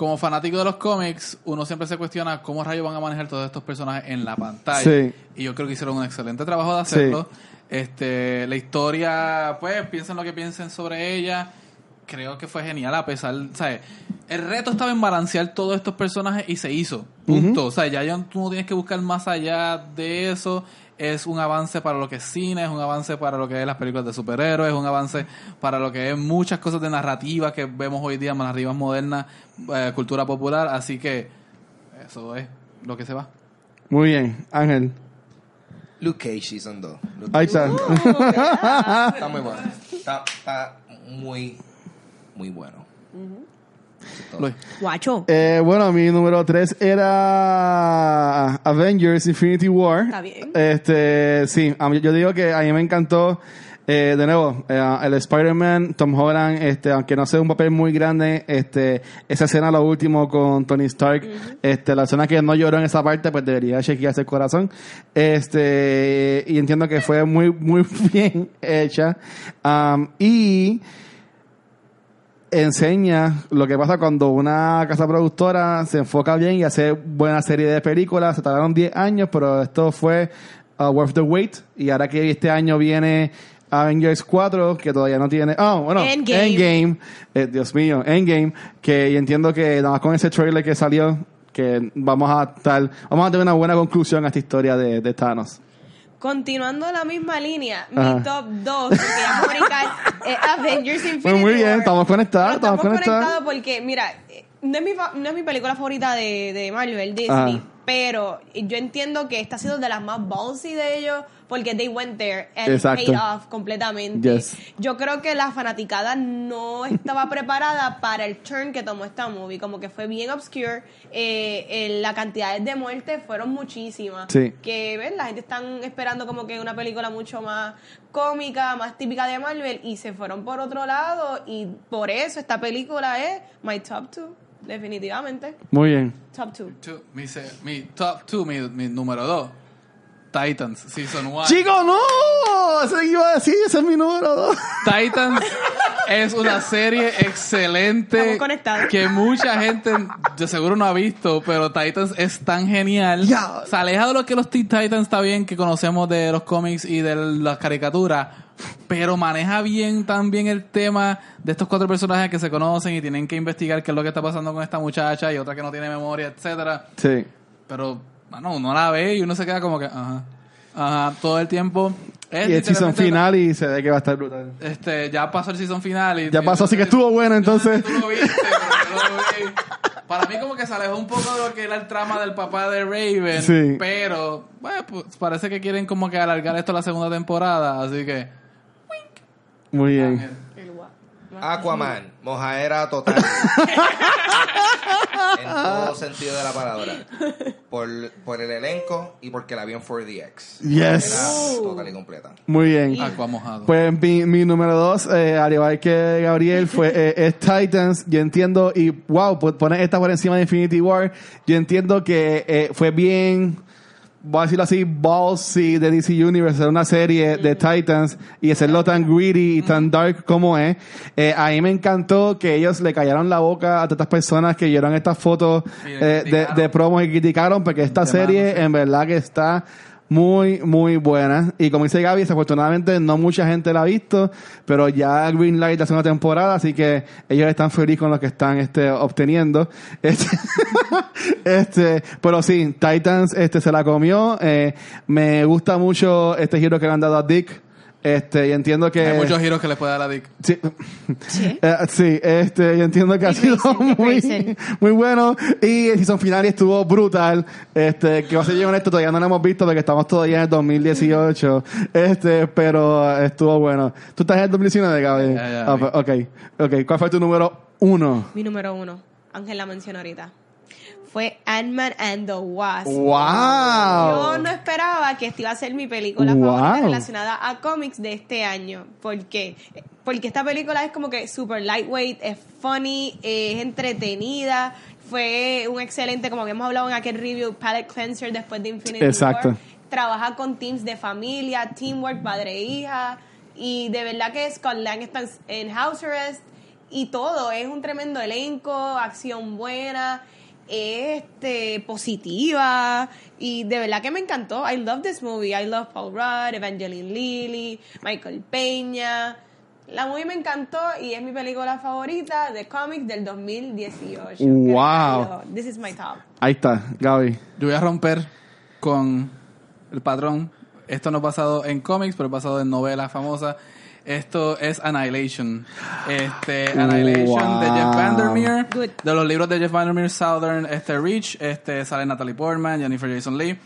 como fanático de los cómics, uno siempre se cuestiona cómo rayos van a manejar todos estos personajes en la pantalla. Sí. Y yo creo que hicieron un excelente trabajo de hacerlo. Este, la historia, pues, piensen lo que piensen sobre ella. Creo que fue genial a pesar, ¿sabes? El reto estaba en balancear todos estos personajes y se hizo. Punto. O sea, ya, ya tú no tienes que buscar más allá de eso. Es un avance para lo que es cine, es un avance para lo que es las películas de superhéroes, es un avance para lo que es muchas cosas de narrativa que vemos hoy día, narrativas modernas, eh, cultura popular. Así que eso es lo que se va. Muy bien, Ángel. Luke Cage Season 2. Luke Ahí está. Está muy bueno. Está, está muy, muy bueno. Luis. Guacho. Eh, bueno, mi número 3 era Avengers Infinity War. Está bien. Este, sí, a mí- yo digo que a mí me encantó. eh, de nuevo, eh, el Spider-Man, Tom Holland, este, aunque no sea un papel muy grande, este, esa escena lo último con Tony Stark, este, la persona que no lloró en esa parte, pues debería chequearse el corazón. Este, y entiendo que fue muy, muy bien hecha. Um, y enseña lo que pasa cuando una casa productora se enfoca bien y hace buena serie de películas. Se tardaron 10 años, pero esto fue uh, worth the wait. Y ahora que este año viene Avengers 4, que todavía no tiene... Ah, bueno, Endgame. Endgame. Eh, Dios mío, Endgame. Que entiendo que nada más con ese trailer que salió, que vamos a estar... Vamos a tener una buena conclusión a esta historia de, de Thanos. Continuando la misma línea, Ajá. mi top 2, porque vamos a brincar, es Avengers Infinity Pues muy bien, War. estamos conectados, estamos conectados. porque, mira, eh, no es mi, no es mi película favorita de, de Marvel, Disney, Ajá. pero yo entiendo que esta ha sido de las más ballsy de ellos porque they went there and Exacto. paid off completamente. Yes. Yo creo que la fanaticada no estaba preparada para el turn que tomó esta movie, como que fue bien obscure, eh, eh, la cantidad de muertes fueron muchísimas Sí. que ¿ves? la gente están esperando como que una película mucho más cómica, más típica de Marvel y se fueron por otro lado y por eso esta película es my top two, definitivamente. Muy bien. Top two. Two, mi, se- mi top 2, mi, mi número 2. Titans, Season 1. Chico, no, eso iba a decir, ese es mi número 2. Titans es una serie excelente Estamos conectados. que mucha gente de seguro no ha visto, pero Titans es tan genial. Ya. Se aleja de lo que los Teen Titans está bien que conocemos de los cómics y de las caricaturas, pero maneja bien también el tema de estos cuatro personajes que se conocen y tienen que investigar qué es lo que está pasando con esta muchacha y otra que no tiene memoria, etcétera. Sí. Pero, bueno, uno la ve y uno se queda como que, ajá, ajá, todo el tiempo. Es y el season final y se ve que va a estar brutal. Este, ya pasó el season final y... Ya pasó, así que estuvo bueno, entonces. Tú lo viste, pero yo lo vi. Para mí como que se alejó un poco de lo que era el trama del papá de Raven, Sí. pero bueno, pues parece que quieren como que alargar esto a la segunda temporada, así que... Muy bien. El gua- Aquaman, mojaera total. en todo sentido de la palabra. Por, por el elenco y porque la vi en 4DX. Yes. Era total y completa. Muy bien. Aqua mojado. Pues mi, mi número dos, eh, al igual que Gabriel, fue eh, es Titans. Yo entiendo, y wow, pues poner esta por encima de Infinity War. Yo entiendo que eh, fue bien, voy a decirlo así, ballsy de DC Universe, hacer una serie de Titans y hacerlo tan greedy y tan dark como es. Eh, a mí me encantó que ellos le callaron la boca a todas estas personas que vieron estas fotos eh, de, de promos y criticaron porque esta serie en verdad que está muy, muy buena. Y como dice Gaby, desafortunadamente no mucha gente la ha visto, pero ya Greenlight la segunda temporada, así que ellos están felices con lo que están este, obteniendo. Este, este, pero sí, Titans este, se la comió. Eh, me gusta mucho este giro que le han dado a Dick. Este, y entiendo que... Hay muchos giros que le puede dar a Dick. Sí, Sí. Eh, sí, este, yo entiendo que ha Y sido Grayson, y muy, muy bueno. Y el season final estuvo brutal. Este, que va a ser honesto, todavía no lo hemos visto porque estamos todavía en el 2018. Este, pero estuvo bueno. ¿Tú estás en el 2019, Gaby? Ya, ya, Ah, vi. ok, ok. ¿Cuál fue tu número uno? Mi número uno, Ángel la mencionó ahorita, fue Ant-Man and the Wasp. ¡Wow! Yo no esperaba que esta iba a ser mi película Wow. favorita relacionada a cómics de este año. ¿Por qué? Porque esta película es como que super lightweight, es funny, es entretenida. Fue un excelente, como que hemos hablado en aquel review, palette cleanser después de Infinity Exacto. War. Trabaja con teams de familia, teamwork, padre e hija. Y de verdad que Scott Lang está en house arrest y todo. Es un tremendo elenco, acción buena, este, positiva. Y de verdad que me encantó. I love this movie. I love Paul Rudd, Evangeline Lilly, Michael Peña. La movie me encantó y es mi película favorita de cómics del 2018. Wow. This is my top. Ahí está, Gaby. Yo voy a romper con el patrón. Esto no es basado en cómics, pero es basado en novelas famosas. Esto es Annihilation. Este, Annihilation de Jeff. Vandermeer. Good. De los libros de Jeff Vandermeer, Southern este, Reach. Este, sale Natalie Portman, Jennifer Jason Leigh.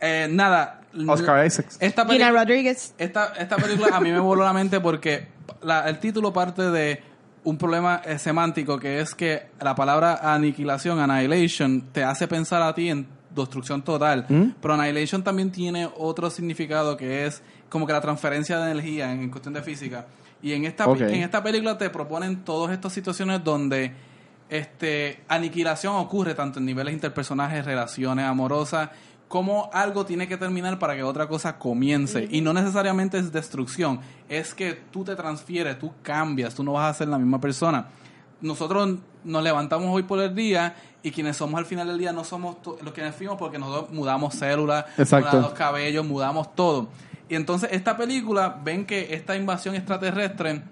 Eh, nada. Oscar Isaacs. Esta Gina Rodriguez. esta, esta película a mí me voló la mente porque la- el título parte de un problema eh, semántico que es que la palabra aniquilación, annihilation, te hace pensar a ti en destrucción total. Pero annihilation también tiene otro significado que es como que la transferencia de energía en, en cuestión de física. Y en esta, en esta película te proponen todas estas situaciones donde este aniquilación ocurre tanto en niveles interpersonales, relaciones amorosas, como algo tiene que terminar para que otra cosa comience. Y no necesariamente es destrucción, es que tú te transfieres, tú cambias, tú no vas a ser la misma persona. Nosotros nos levantamos hoy por el día y quienes somos al final del día no somos los que fuimos porque nosotros mudamos células, Exacto. mudamos cabellos, mudamos todo. Y entonces esta película, ven que esta invasión extraterrestre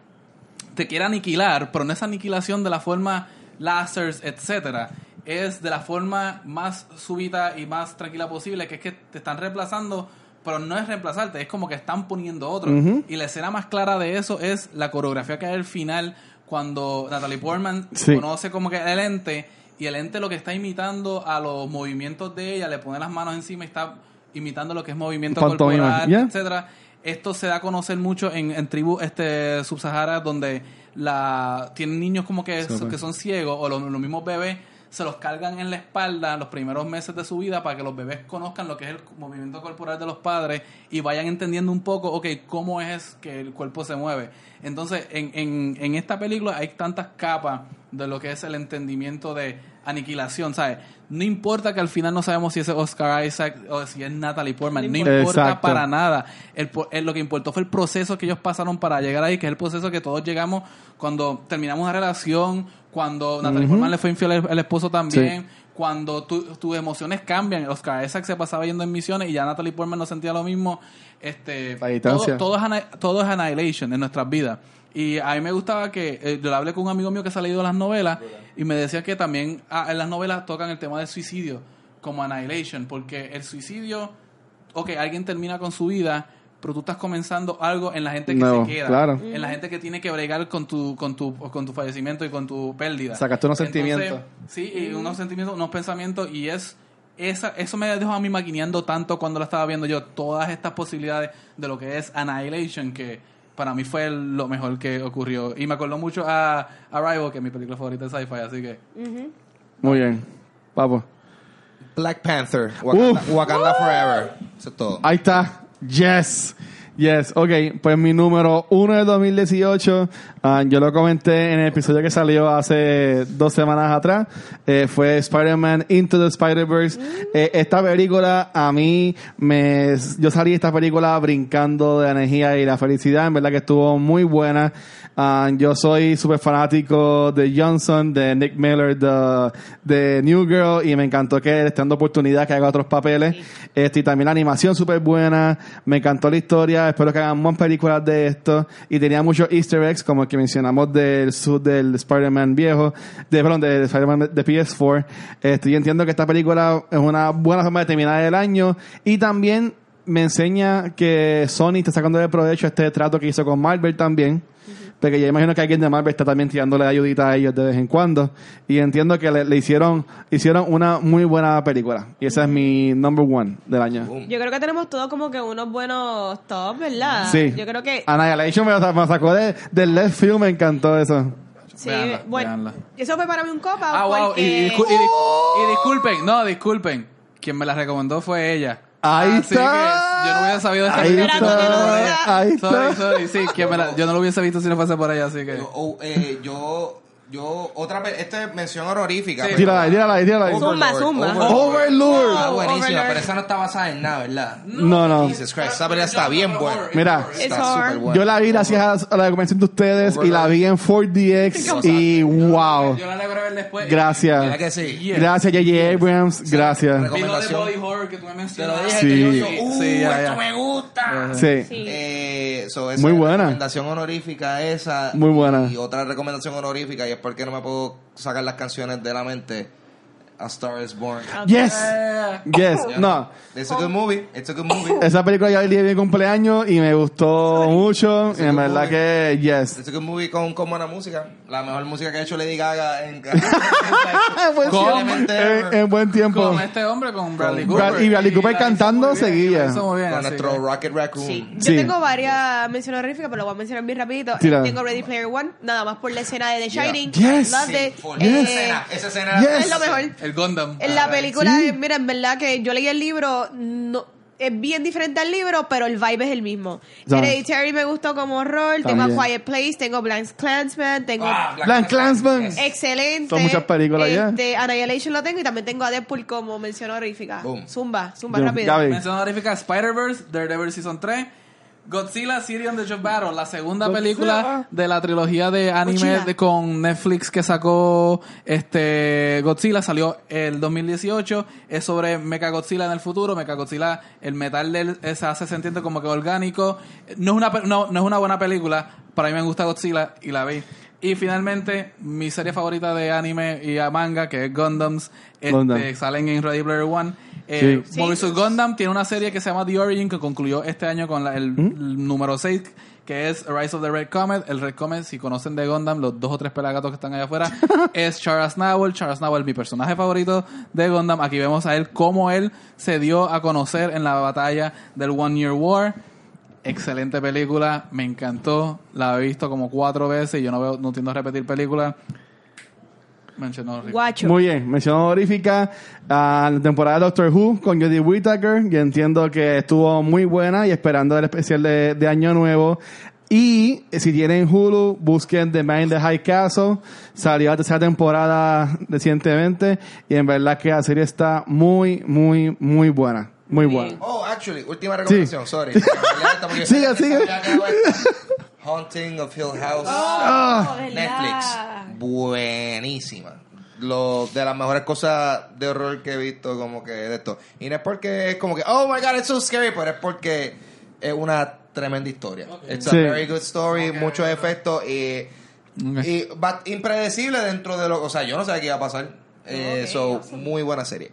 te quiere aniquilar, pero no es aniquilación de la forma láseres, etcétera. Es de la forma más súbita y más tranquila posible, que es que te están reemplazando, pero no es reemplazarte, es como que están poniendo otro. Y la escena más clara de eso es la coreografía que hay al final, cuando Natalie Portman Sí. conoce como que el ente, y el ente lo que está imitando a los movimientos de ella, le pone las manos encima y está imitando lo que es movimiento Pantomima, corporal, yeah. etcétera. Esto se da a conocer mucho en, en tribus este, subsahara donde la tienen niños como que, Sí, que son ciegos o los, los mismos bebés se los cargan en la espalda los primeros meses de su vida para que los bebés conozcan lo que es el movimiento corporal de los padres y vayan entendiendo un poco, ok, cómo es que el cuerpo se mueve. Entonces, en, en, en esta película hay tantas capas de lo que es el entendimiento de aniquilación, ¿sabes? No importa que al final no sabemos si es Oscar Isaac o si es Natalie Portman, no importa Exacto. para nada. El, po- el- lo que importó fue el proceso que ellos pasaron para llegar ahí, que es el proceso que todos llegamos cuando terminamos una relación, cuando Natalie Portman le fue infiel al, al esposo también, cuando tu- tus emociones cambian. Oscar Isaac se pasaba yendo en misiones y ya Natalie Portman no sentía lo mismo. Este, La distancia. todo, todo, es ana- todo es annihilation en nuestras vidas. Y a mí me gustaba que, eh, yo le hablé con un amigo mío que se ha leído las novelas y me decía que también ah, en las novelas tocan el tema del suicidio como annihilation, porque el suicidio, ok, alguien termina con su vida, pero tú estás comenzando algo en la gente que se queda. claro. En la gente que tiene que bregar con tu, con tu, con tu fallecimiento y con tu pérdida. Sacaste unos Entonces, sentimientos. Sí, y unos sentimientos, unos pensamientos, y es esa, eso me dejó a mí maquineando tanto cuando la estaba viendo yo, todas estas posibilidades de lo que es Annihilation, que para mí fue lo mejor que ocurrió. Y me acordó mucho a Arrival, que es mi película favorita de sci-fi, así que... Muy bien. Papo. Black Panther, Wakanda. Wakanda Forever. Eso es todo. Ahí está. Yes. Yes. Ok, pues mi número uno de 2018, ah, yo lo comenté en el episodio que salió hace dos semanas atrás, eh, fue Spider-Man Into the Spider-Verse. Eh, esta película a mí me... Yo salí de esta película brincando de la energía y la felicidad, en verdad que estuvo muy buena. Ah, yo soy súper fanático de Johnson, de Nick Miller, de, de New Girl, y me encantó que él esté dando oportunidad que haga otros papeles. Este, y también la animación súper buena, me encantó la historia, espero que hagan más películas de esto. Y tenía muchos easter eggs, como el que mencionamos del sud del Spider-Man viejo, de, perdón, de Spider-Man de PS4. Este, yo entiendo que esta película es una buena forma de terminar el año, y también me enseña que Sony está sacando de provecho este trato que hizo con Marvel también. Porque yo imagino que alguien de Marvel está también tirándole ayudita a ellos de vez en cuando. Y entiendo que le, le hicieron, hicieron una muy buena película. Y esa es mi number one del año. Yo creo que tenemos todos como que unos buenos tops, ¿verdad? Sí. Yo creo que... Annihilation me, me sacó de, del left field, me encantó eso. Sí, Véanla, bueno, véanla. eso fue para mí un copa. Ah, wow, y, porque... y discu- y y disculpen, no, disculpen, quien me la recomendó fue ella. Ahí Así está. que yo no hubiese sabido esta Ahí película está. Ahí Sorry, está. sorry, sí, me la- yo no lo hubiese visto si no fuese por ella, así que... Yo, oh, eh, yo, yo, otra vez, esta es mención honorífica. Sí. pero- Tírala ahí, tírala ahí, tírala ahí. Zumba, Overlord, zumba. Overlord. Ah, buenísima, Overlord. pero esa no está basada en nada, ¿verdad? No, no. Jesus Christ, esa película está bien buena. Mira, Está súper buena. yo la vi gracias a la recomendación de ustedes y la vi en 4DX y wow. Yo la logré ver después. Mira Gracias. que sí. Yeah. Gracias J.J. Abrams, gracias. Vi lo de recomendación. body horror que tú me mencionaste. Sí. que yo, uh, sí, ya, esto me gusta. Sí. Sí. Eh, so, esa Muy buena. recomendación honorífica esa. Muy buena. Y otra recomendación honorífica, y es porque no me puedo sacar las canciones de la mente. A Star is Born. Yes. Eh, Yes. No. It's a good movie. It's a good movie. Esa película ya el día de mi cumpleaños y me gustó mucho. Y en verdad que yes. It's a good movie con, con buena música. La mejor música que ha hecho Lady Gaga en En buen tiempo. En, en buen tiempo. con este hombre, con Bradley Con Cooper. Brad- y Bradley Cooper hizo cantando seguía. muy bien, con nuestro que- Rocket Raccoon. Sí. Yo Sí. tengo varias menciones honoríficas, pero lo voy a mencionar bien rapidito. Tira. Tengo Ready Player One, nada más por la escena de The Yeah. Shining. Yes. Loved Sí, it. Eh, Esa escena, esa escena Yes. Es lo mejor. El Gundam. En la película, Sí. eh, mira, en verdad que yo leí el libro, no, es bien diferente al libro, pero el vibe es el mismo. ¿Sabes? Hereditary me gustó como horror, tengo a Quiet Place, tengo Blank Clansman, tengo Ah, Black Clansman. Yes. excelente. Son muchas películas ya. este, Annihilation lo tengo y también tengo a Deadpool como mención honorífica. Boom. Zumba, zumba Yo, rápido. Gaby. Mención honorífica Spider-Verse, Daredevil Season 3, Godzilla City on the of Battle, la segunda Godzilla. película de la trilogía de anime de, con Netflix que sacó este Godzilla, salió el 2018, es sobre Mecha Godzilla en el futuro, Mecha Godzilla, el metal de él se hace sentir como que orgánico, no es una no, no es una buena película, para mí me gusta Godzilla y la vi. Y finalmente, mi serie favorita de anime y a manga, que es Gundams, este, Gundam. salen en Ready Player One. Eh, Sí. Mobile Suit Gundam tiene una serie que se llama The Origin que concluyó este año con la- el, ¿Mm? el número 6 que es Rise of the Red Comet. El Red Comet, si conocen de Gundam, los dos o tres pelagatos que están allá afuera, es Charles Nowell. Charles Nowell, mi personaje favorito de Gundam. Aquí vemos a él cómo él se dio a conocer en la batalla del One Year War. Excelente película, me encantó. La he visto como cuatro veces y yo no veo, no tiendo a repetir películas. Mention honorífica. Guacho. Muy bien, mención honorífica a la temporada de Doctor Who con Jodie Whittaker. Yo entiendo que estuvo muy buena y esperando el especial de, de Año Nuevo. Y si tienen Hulu, busquen The Man in the High Castle. Salió la tercera temporada recientemente y en verdad que la serie está muy, muy, muy buena. Muy buena. Oh, actually, última recomendación, sorry. Acabo esto. Haunting of Hill House. Oh, Netflix. Buenísima. Lo de las mejores cosas de horror que he visto, como que de esto. Y no es porque es como que, oh my god, it's so scary, pero es porque es una tremenda historia. It's Sí. a very good story, muchos efectos y, Ok. y but impredecible dentro de lo. O sea, yo no sabía qué iba a pasar. Eh, so, muy buena serie.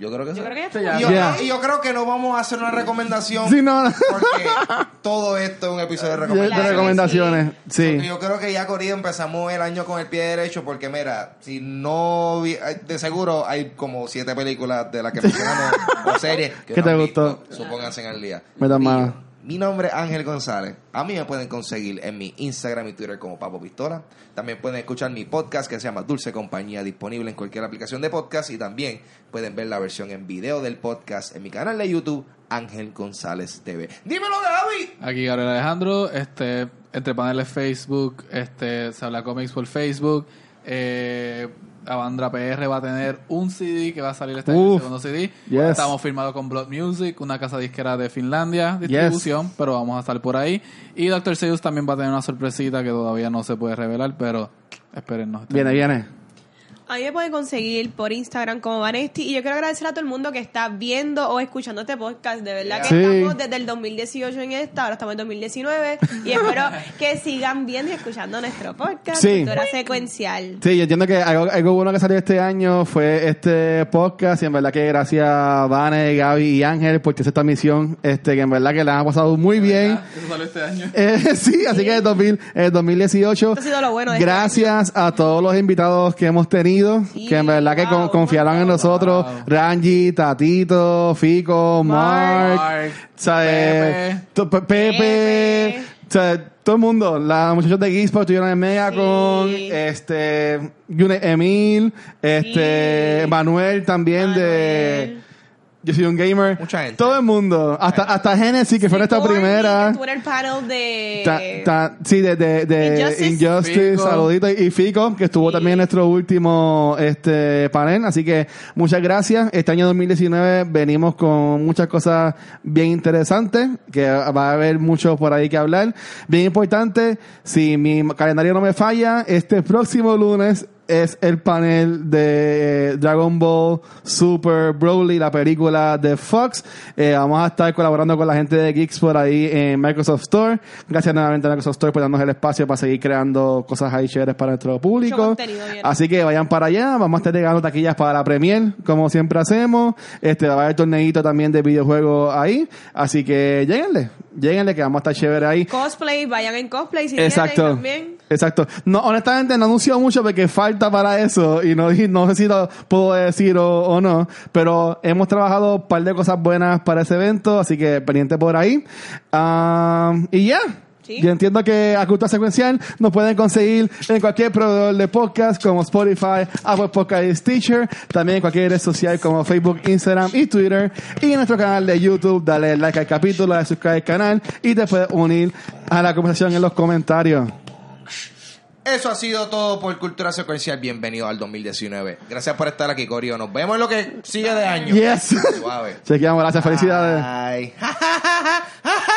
Yo creo que Yo sí. creo que ya Sí, ya. Y yo, Ya. y yo creo que no vamos a hacer una recomendación Sí, no, porque todo esto es un episodio de recomendaciones. de recomendaciones. Sí. Porque Yo creo que ya Corrido empezamos el año con el pie derecho porque mira, si no vi- de seguro hay como siete películas de las que mencionamos o series que ¿Qué no te han gustó? visto, Supónganse al día. Metan Mío. mano. Mi nombre es Ángel González. A mí me pueden conseguir en mi Instagram y Twitter como Papo Pistola. También pueden escuchar mi podcast que se llama Dulce Compañía, disponible en cualquier aplicación de podcast. Y también pueden ver la versión en video del podcast en mi canal de YouTube, Ángel González TV. Dímelo, Gaby. Aquí Gabriel Alejandro, este, entre paneles Facebook, este, se habla cómics por Facebook. Eh, Avandra PR va a tener un CD que va a salir este año, segundo CD. Yes. Estamos firmados con Blood Music, una casa disquera de Finlandia, distribución, pero vamos a estar por ahí. Y Dr. Seuss también va a tener una sorpresita que todavía no se puede revelar, pero espérennos. Viene, viene. A mí me pueden conseguir por Instagram como Vanesti y yo quiero agradecer a todo el mundo que está viendo o escuchando este podcast. De verdad que Sí. estamos desde el 2018 en esta, ahora estamos en 2019 y espero que sigan viendo y escuchando nuestro podcast, Sí. Cultura Secuencial. Sí, yo entiendo que algo, algo bueno que salió este año fue este podcast y en verdad que gracias a Vane, Gaby y Ángel por esta misión, este, que en verdad que la han pasado muy bien. Eso salió este año. Eh, sí, así que en 2000, en 2018. Esto ha sido lo bueno de este Gracias a todos los invitados que hemos tenido, Sí, que en verdad que con- wow, confiaron en nosotros. Wow. Rangi, Tatito, Fico, Mark, Mark, ¿sabes? Pepe. Todo el mundo. Los muchachos de Geekspot estuvieron en Megacon, Sí. este, Emil, este, Sí. Manuel también de... Yo soy un gamer. Mucha gente. Todo el mundo. Hasta, hasta Genesis, que fue nuestra primera. el panel de... Ta- ta- sí, de, de, de Injustice. Injustice, saluditos. Y Fico, que estuvo Sí. también en nuestro último este panel. Así que muchas gracias. Este año 2019 venimos con muchas cosas bien interesantes, que va a haber mucho por ahí que hablar. Bien importante, si mi calendario no me falla, este próximo lunes es el panel de Dragon Ball Super Broly, la película de Fox. Eh, vamos a estar colaborando con la gente de Geeks por ahí en Microsoft Store. Gracias nuevamente a Microsoft Store por darnos el espacio para seguir creando cosas ahí chéveres para nuestro público. Así que vayan para allá. Vamos a estar llegando taquillas para la Premier, como siempre hacemos. Este, va a haber torneito también de videojuegos ahí. Así que lléguenle, lléguenle que vamos a estar chévere ahí. Cosplay, vayan en cosplay si Exacto. tienen también. Exacto. No, honestamente no anunció mucho porque falta para eso y no, no sé si lo puedo decir o, o no, pero hemos trabajado un par de cosas buenas para ese evento, así que pendiente por ahí. Ah, y ya. Sí. Yo entiendo que a Cultura Secuencial nos pueden conseguir en cualquier proveedor de podcast como Spotify, Apple Podcast Teacher, también en cualquier red social como Facebook, Instagram y Twitter. Y en nuestro canal de YouTube, dale like al capítulo, dale al canal y te puedes unir a la conversación en los comentarios. Eso ha sido todo por Cultura Secuencial. Bienvenido al 2019. Gracias por estar aquí, Corio. Nos vemos en lo que sigue de año. Yes. Suave. Chequeamos. Gracias. Felicidades. Bye.